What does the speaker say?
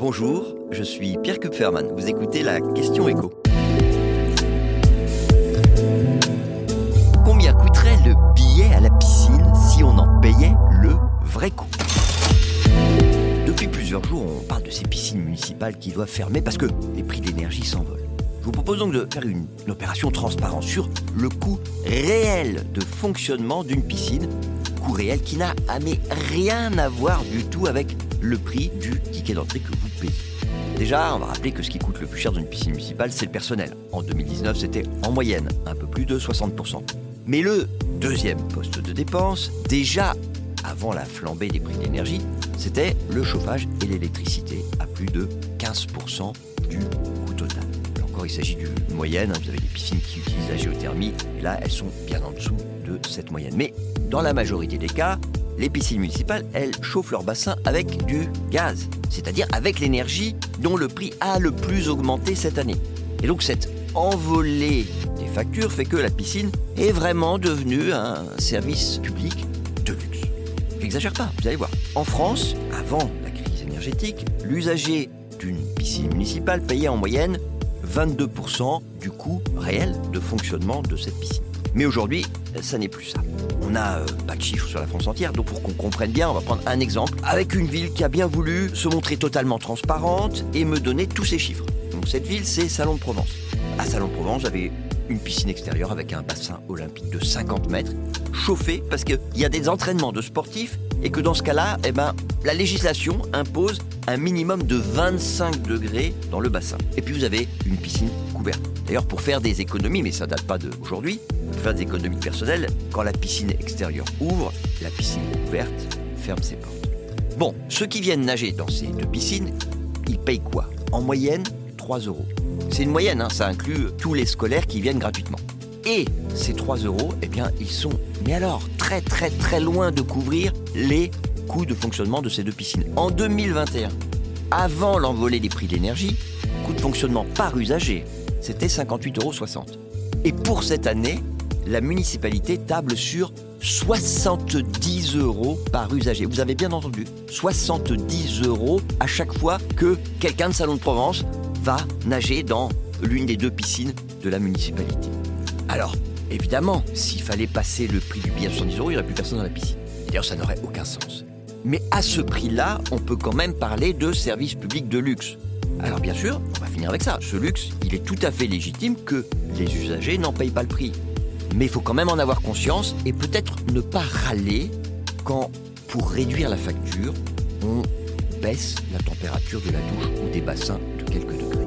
Bonjour, je suis Pierre Kupferman. Vous écoutez la question écho. Combien coûterait le billet à la piscine si on en payait le vrai coût? Depuis plusieurs jours, on parle de ces piscines municipales qui doivent fermer parce que les prix de l'énergie s'envolent. Je vous propose donc de faire une, opération transparente sur le coût réel de fonctionnement d'une piscine, coût réel qui n'a à mais rien à voir du tout avec le prix du ticket d'entrée que vous payez. Déjà, on va rappeler que ce qui coûte le plus cher dans une piscine municipale, c'est le personnel. En 2019, c'était en moyenne un peu plus de 60%. Mais le deuxième poste de dépense, déjà avant la flambée des prix de l'énergie, c'était le chauffage et l'électricité à plus de 15% du coût total. Là encore, il s'agit d'une moyenne. hein. Vous avez des piscines qui utilisent la géothermie, et là, elles sont bien en dessous de cette moyenne. Mais dans la majorité des cas, les piscines municipales, elles chauffent leur bassin avec du gaz, c'est-à-dire avec l'énergie dont le prix a le plus augmenté cette année. Et donc cette envolée des factures fait que la piscine est vraiment devenue un service public de luxe. J'exagère pas, vous allez voir. En France, avant la crise énergétique, l'usager d'une piscine municipale payait en moyenne 22% du coût réel de fonctionnement de cette piscine. Mais aujourd'hui, ça n'est plus ça. On n'a euh, pas de chiffres sur la France entière, donc pour qu'on comprenne bien, on va prendre un exemple avec une ville qui a bien voulu se montrer totalement transparente et me donner tous ses chiffres. Cette ville, c'est Salon de Provence. À Salon de Provence, j'avais une piscine extérieure avec un bassin olympique de 50 mètres, chauffé parce qu'il y a des entraînements de sportifs et que dans ce cas-là, eh ben, la législation impose un minimum de 25 degrés dans le bassin. Et puis vous avez une piscine couverte. D'ailleurs, pour faire des économies, mais ça date pas d'aujourd'hui, pour faire des économies personnelles, quand la piscine extérieure ouvre, la piscine couverte ferme ses portes. Bon, ceux qui viennent nager dans ces deux piscines, ils payent quoi? En moyenne, 3 euros. C'est une moyenne, hein, ça inclut tous les scolaires qui viennent gratuitement. Et ces 3 euros, eh bien, ils sont, mais alors, très très très loin de couvrir les coûts de fonctionnement de ces deux piscines. En 2021, avant l'envolée des prix de l'énergie, coût de fonctionnement par usager, c'était 58,60 euros. Et pour cette année, la municipalité table sur 70 euros par usager. Vous avez bien entendu, 70 euros à chaque fois que quelqu'un de Salon de Provence va nager dans l'une des deux piscines de la municipalité. Alors, évidemment, s'il fallait passer le prix du billet à 70 euros, il n'y aurait plus personne dans la piscine. D'ailleurs, ça n'aurait aucun sens. Mais à ce prix-là, on peut quand même parler de service public de luxe. Alors bien sûr, on va finir avec ça. Ce luxe, il est tout à fait légitime que les usagers n'en payent pas le prix. Mais il faut quand même en avoir conscience et peut-être ne pas râler quand, pour réduire la facture, on baisse la température de la douche ou des bassins de quelques degrés.